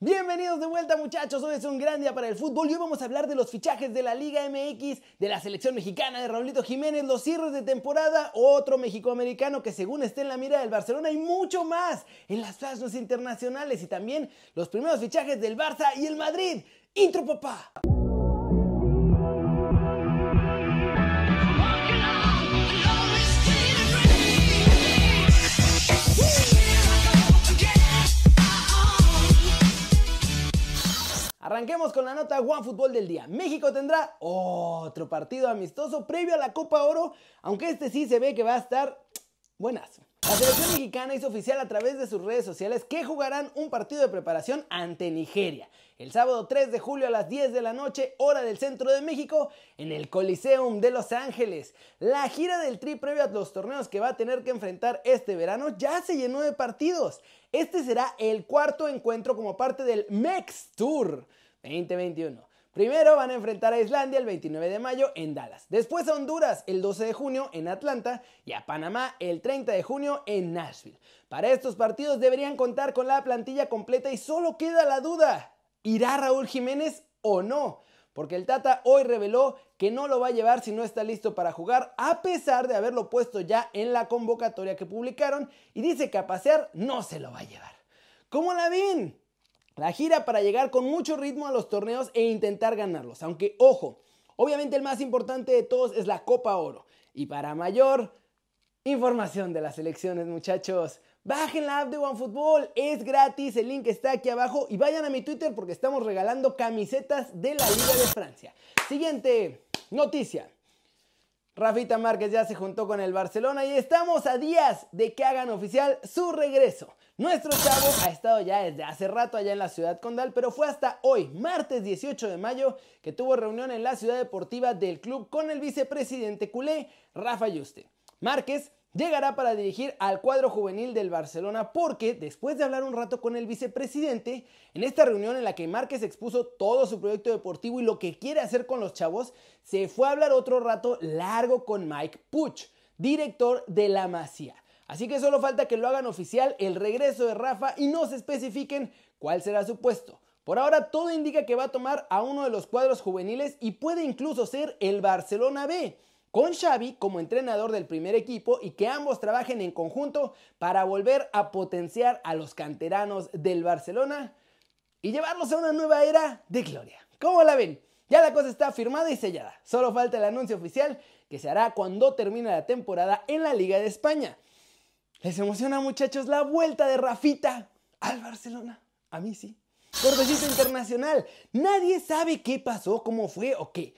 Bienvenidos de vuelta muchachos, hoy es un gran día para el fútbol y hoy vamos a hablar de los fichajes de la Liga MX, de la selección mexicana, de Raulito Jiménez, los cierres de temporada, otro mexicoamericano que según esté en la mira del Barcelona y mucho más en las flashes internacionales y también los primeros fichajes del Barça y el Madrid. Intro papá. Arranquemos con la nota One Fútbol del día. México tendrá otro partido amistoso previo a la Copa Oro, aunque este sí se ve que va a estar buenazo. La selección mexicana hizo oficial a través de sus redes sociales que jugarán un partido de preparación ante Nigeria el sábado 3 de julio a las 10 de la noche, hora del centro de México, en el Coliseum de Los Ángeles. La gira del Tri previo a los torneos que va a tener que enfrentar este verano ya se llenó de partidos. Este será el cuarto encuentro como parte del MEX Tour 2021. Primero van a enfrentar a Islandia el 29 de mayo en Dallas, después a Honduras el 12 de junio en Atlanta y a Panamá el 30 de junio en Nashville. Para estos partidos deberían contar con la plantilla completa y solo queda la duda, ¿irá Raúl Jiménez o no? Porque el Tata hoy reveló que no lo va a llevar si no está listo para jugar, a pesar de haberlo puesto ya en la convocatoria que publicaron y dice que a pasear no se lo va a llevar. ¿Cómo la ven? La gira para llegar con mucho ritmo a los torneos e intentar ganarlos. Aunque, ojo, obviamente el más importante de todos es la Copa Oro. Y para mayor información de las elecciones, muchachos, bajen la app de OneFootball, es gratis, el link está aquí abajo y vayan a mi Twitter porque estamos regalando camisetas de la Liga de Francia. Siguiente noticia. Rafita Márquez ya se juntó con el Barcelona y estamos a días de que hagan oficial su regreso. Nuestro chavo ha estado ya desde hace rato allá en la ciudad condal, pero fue hasta hoy, martes 18 de mayo, que tuvo reunión en la ciudad deportiva del club con el vicepresidente culé, Rafa Yuste. Márquez llegará para dirigir al cuadro juvenil del Barcelona porque después de hablar un rato con el vicepresidente, en esta reunión en la que Márquez expuso todo su proyecto deportivo y lo que quiere hacer con los chavos, se fue a hablar otro rato largo con Mike Puch, director de la Masía. Así que solo falta que lo hagan oficial el regreso de Rafa y no se especifiquen cuál será su puesto. Por ahora todo indica que va a tomar a uno de los cuadros juveniles y puede incluso ser el Barcelona B, con Xavi como entrenador del primer equipo y que ambos trabajen en conjunto para volver a potenciar a los canteranos del Barcelona y llevarlos a una nueva era de gloria. ¿Cómo la ven? Ya la cosa está firmada y sellada. Solo falta el anuncio oficial que se hará cuando termine la temporada en la Liga de España. ¿Les emociona muchachos la vuelta de Rafita al Barcelona? A mí sí. Cortecito internacional. Nadie sabe qué pasó, cómo fue o qué.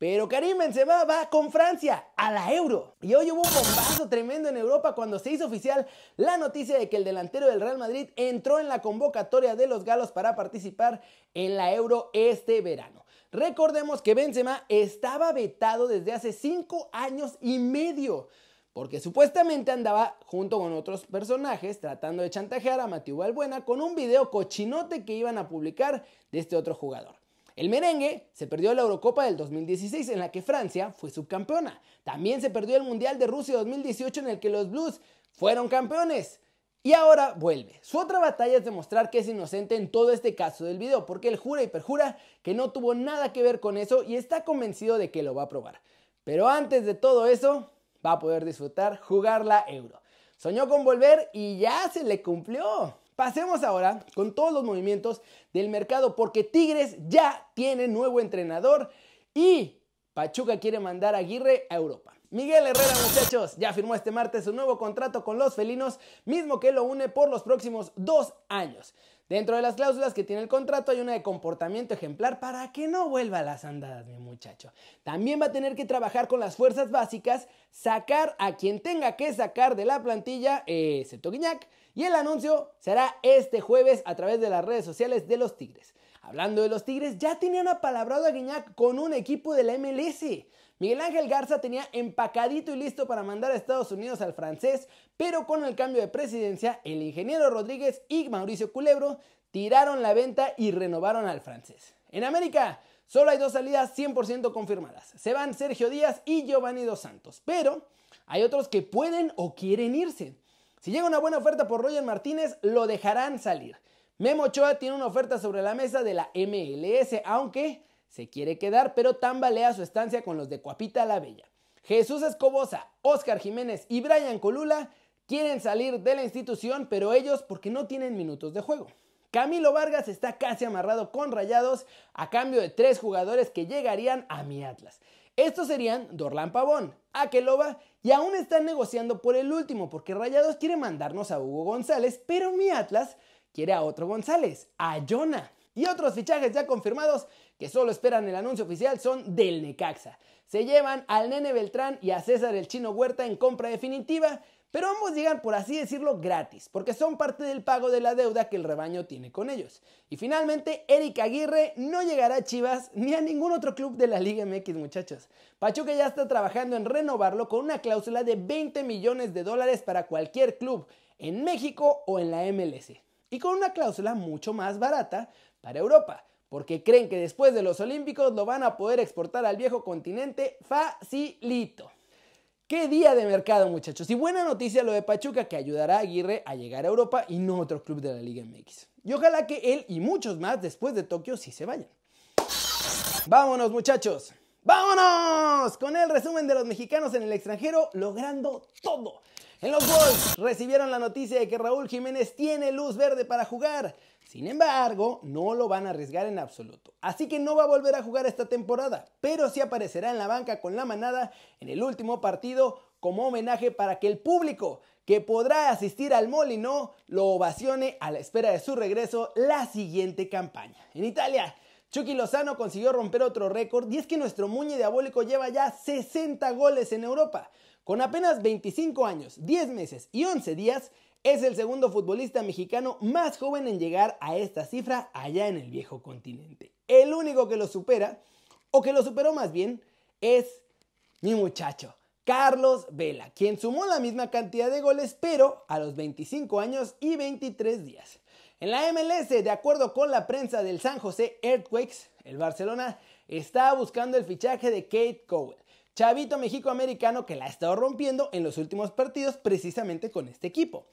Pero Karim Benzema va con Francia a la Euro. Y hoy hubo un bombazo tremendo en Europa cuando se hizo oficial la noticia de que el delantero del Real Madrid entró en la convocatoria de los galos para participar en la Euro este verano. Recordemos que Benzema estaba vetado desde hace 5 años y medio porque supuestamente andaba junto con otros personajes tratando de chantajear a Matthew Valbuena con un video cochinote que iban a publicar de este otro jugador. El merengue se perdió la Eurocopa del 2016 en la que Francia fue subcampeona. También se perdió el Mundial de Rusia 2018 en el que los Blues fueron campeones. Y ahora vuelve. Su otra batalla es demostrar que es inocente en todo este caso del video, porque él jura y perjura que no tuvo nada que ver con eso y está convencido de que lo va a probar. Pero antes de todo eso, va a poder disfrutar jugar la Euro. Soñó con volver y ya se le cumplió. Pasemos ahora con todos los movimientos del mercado porque Tigres ya tiene nuevo entrenador y Pachuca quiere mandar a Aguirre a Europa. Miguel Herrera, muchachos, ya firmó este martes su nuevo contrato con los felinos, mismo que lo une por los próximos dos años. Dentro de las cláusulas que tiene el contrato hay una de comportamiento ejemplar para que no vuelva a las andadas, mi muchacho. También va a tener que trabajar con las fuerzas básicas, sacar a quien tenga que sacar de la plantilla, excepto Guiñac, y el anuncio será este jueves a través de las redes sociales de los Tigres. Hablando de los Tigres, ya tenían apalabrado a Guiñac con un equipo de la MLS. Miguel Ángel Garza tenía empacadito y listo para mandar a Estados Unidos al francés, pero con el cambio de presidencia, el ingeniero Rodríguez y Mauricio Culebro tiraron la venta y renovaron al francés. En América, solo hay dos salidas 100% confirmadas. Se van Sergio Díaz y Giovanni Dos Santos, pero hay otros que pueden o quieren irse. Si llega una buena oferta por Roger Martínez, lo dejarán salir. Memo Ochoa tiene una oferta sobre la mesa de la MLS, aunque se quiere quedar, pero tambalea su estancia con los de Cuapita la Bella. Jesús Escobosa, Oscar Jiménez y Brian Colula quieren salir de la institución, pero ellos porque no tienen minutos de juego. Camilo Vargas está casi amarrado con Rayados a cambio de tres jugadores que llegarían a mi Atlas. Estos serían Dorlan Pavón, Akeloba y aún están negociando por el último porque Rayados quiere mandarnos a Hugo González, pero mi Atlas quiere a otro González, a Jonah. Y otros fichajes ya confirmados que solo esperan el anuncio oficial son del Necaxa. Se llevan al Nene Beltrán y a César el Chino Huerta en compra definitiva, pero ambos llegan por así decirlo gratis, porque son parte del pago de la deuda que el rebaño tiene con ellos. Y finalmente, Eric Aguirre no llegará a Chivas ni a ningún otro club de la Liga MX, muchachos. Pachuca ya está trabajando en renovarlo con una cláusula de 20 millones de dólares para cualquier club en México o en la MLS. Y con una cláusula mucho más barata para Europa, porque creen que después de los Olímpicos lo van a poder exportar al viejo continente facilito. Qué día de mercado, muchachos. Y buena noticia lo de Pachuca que ayudará a Aguirre a llegar a Europa y no a otro club de la Liga MX. Y ojalá que él y muchos más después de Tokio sí se vayan. Vámonos, muchachos. ¡Vámonos! Con el resumen de los mexicanos en el extranjero logrando todo. En los Wolves recibieron la noticia de que Raúl Jiménez tiene luz verde para jugar. Sin embargo, no lo van a arriesgar en absoluto. Así que no va a volver a jugar esta temporada, pero sí aparecerá en la banca con la manada en el último partido como homenaje para que el público que podrá asistir al Molino lo ovacione a la espera de su regreso la siguiente campaña. En Italia, Chucky Lozano consiguió romper otro récord y es que nuestro Muñe Diabólico lleva ya 60 goles en Europa. Con apenas 25 años, 10 meses y 11 días, es el segundo futbolista mexicano más joven en llegar a esta cifra allá en el viejo continente. El único que lo supera, o que lo superó más bien, es mi muchacho, Carlos Vela, quien sumó la misma cantidad de goles, pero a los 25 años y 23 días. En la MLS, de acuerdo con la prensa del San José Earthquakes, el Barcelona está buscando el fichaje de Kate Cowell, chavito mexicoamericano que la ha estado rompiendo en los últimos partidos precisamente con este equipo.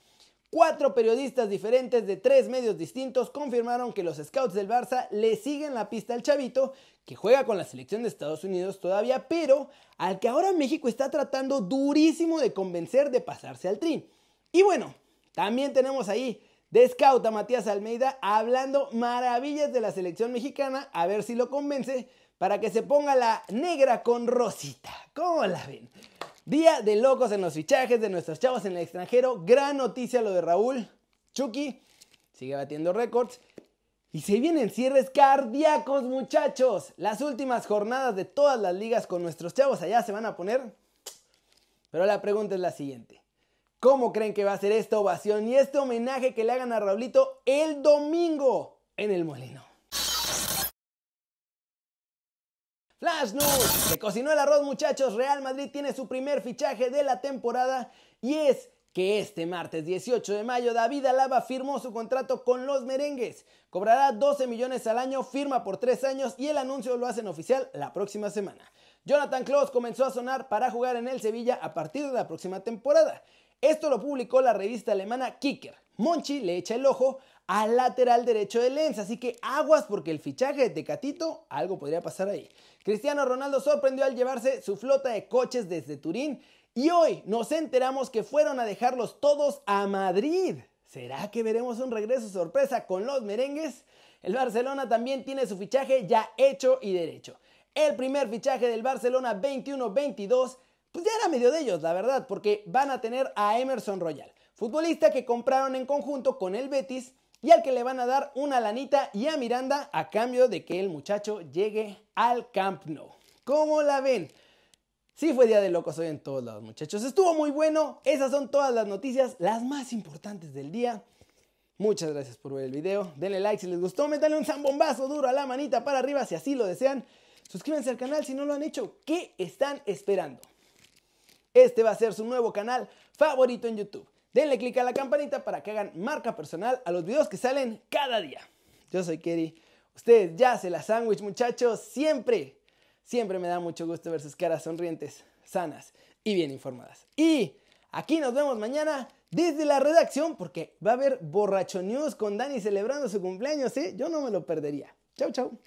Cuatro periodistas diferentes de tres medios distintos confirmaron que los scouts del Barça le siguen la pista al chavito, que juega con la selección de Estados Unidos todavía, pero al que ahora México está tratando durísimo de convencer de pasarse al tri. Y bueno, también tenemos ahí de scout a Matías Almeida hablando maravillas de la selección mexicana, a ver si lo convence para que se ponga la negra con rosita. ¿Cómo la ven? Día de locos en los fichajes de nuestros chavos en el extranjero. Gran noticia lo de Raúl. Chucky sigue batiendo récords. Y se vienen cierres cardíacos, muchachos. Las últimas jornadas de todas las ligas con nuestros chavos allá se van a poner. Pero la pregunta es la siguiente. ¿Cómo creen que va a ser esta ovación y este homenaje que le hagan a Raulito el domingo en el molino? Flash News. Se cocinó el arroz muchachos. Real Madrid tiene su primer fichaje de la temporada y es que este martes 18 de mayo David Alaba firmó su contrato con los merengues. Cobrará 12 millones al año, firma por 3 años y el anuncio lo hacen oficial la próxima semana. Jonathan Klaus comenzó a sonar para jugar en el Sevilla a partir de la próxima temporada. Esto lo publicó la revista alemana Kicker. Monchi le echa el ojo al lateral derecho de Lens, así que aguas porque el fichaje de Tecatito, algo podría pasar ahí. Cristiano Ronaldo sorprendió al llevarse su flota de coches desde Turín y hoy nos enteramos que fueron a dejarlos todos a Madrid. ¿Será que veremos un regreso sorpresa con los merengues? El Barcelona también tiene su fichaje ya hecho y derecho. El primer fichaje del Barcelona 21-22, pues ya era medio de ellos, la verdad, porque van a tener a Emerson Royal, futbolista que compraron en conjunto con el Betis y al que le van a dar una lanita y a Miranda a cambio de que el muchacho llegue al Camp Nou. ¿Cómo la ven? Sí fue día de locos hoy en todos lados, muchachos. Estuvo muy bueno. Esas son todas las noticias, las más importantes del día. Muchas gracias por ver el video. Denle like si les gustó. Métanle un zambombazo duro a la manita para arriba si así lo desean. Suscríbanse al canal si no lo han hecho. ¿Qué están esperando? Este va a ser su nuevo canal favorito en YouTube. Denle click a la campanita para que hagan marca personal a los videos que salen cada día. Yo soy Kerry. Ustedes ya se la sándwich, muchachos. Siempre, siempre me da mucho gusto ver sus caras sonrientes, sanas y bien informadas. Y Aquí nos vemos mañana desde la redacción porque va a haber borracho news con Dani celebrando su cumpleaños, ¿eh? Yo no me lo perdería. Chau, chau.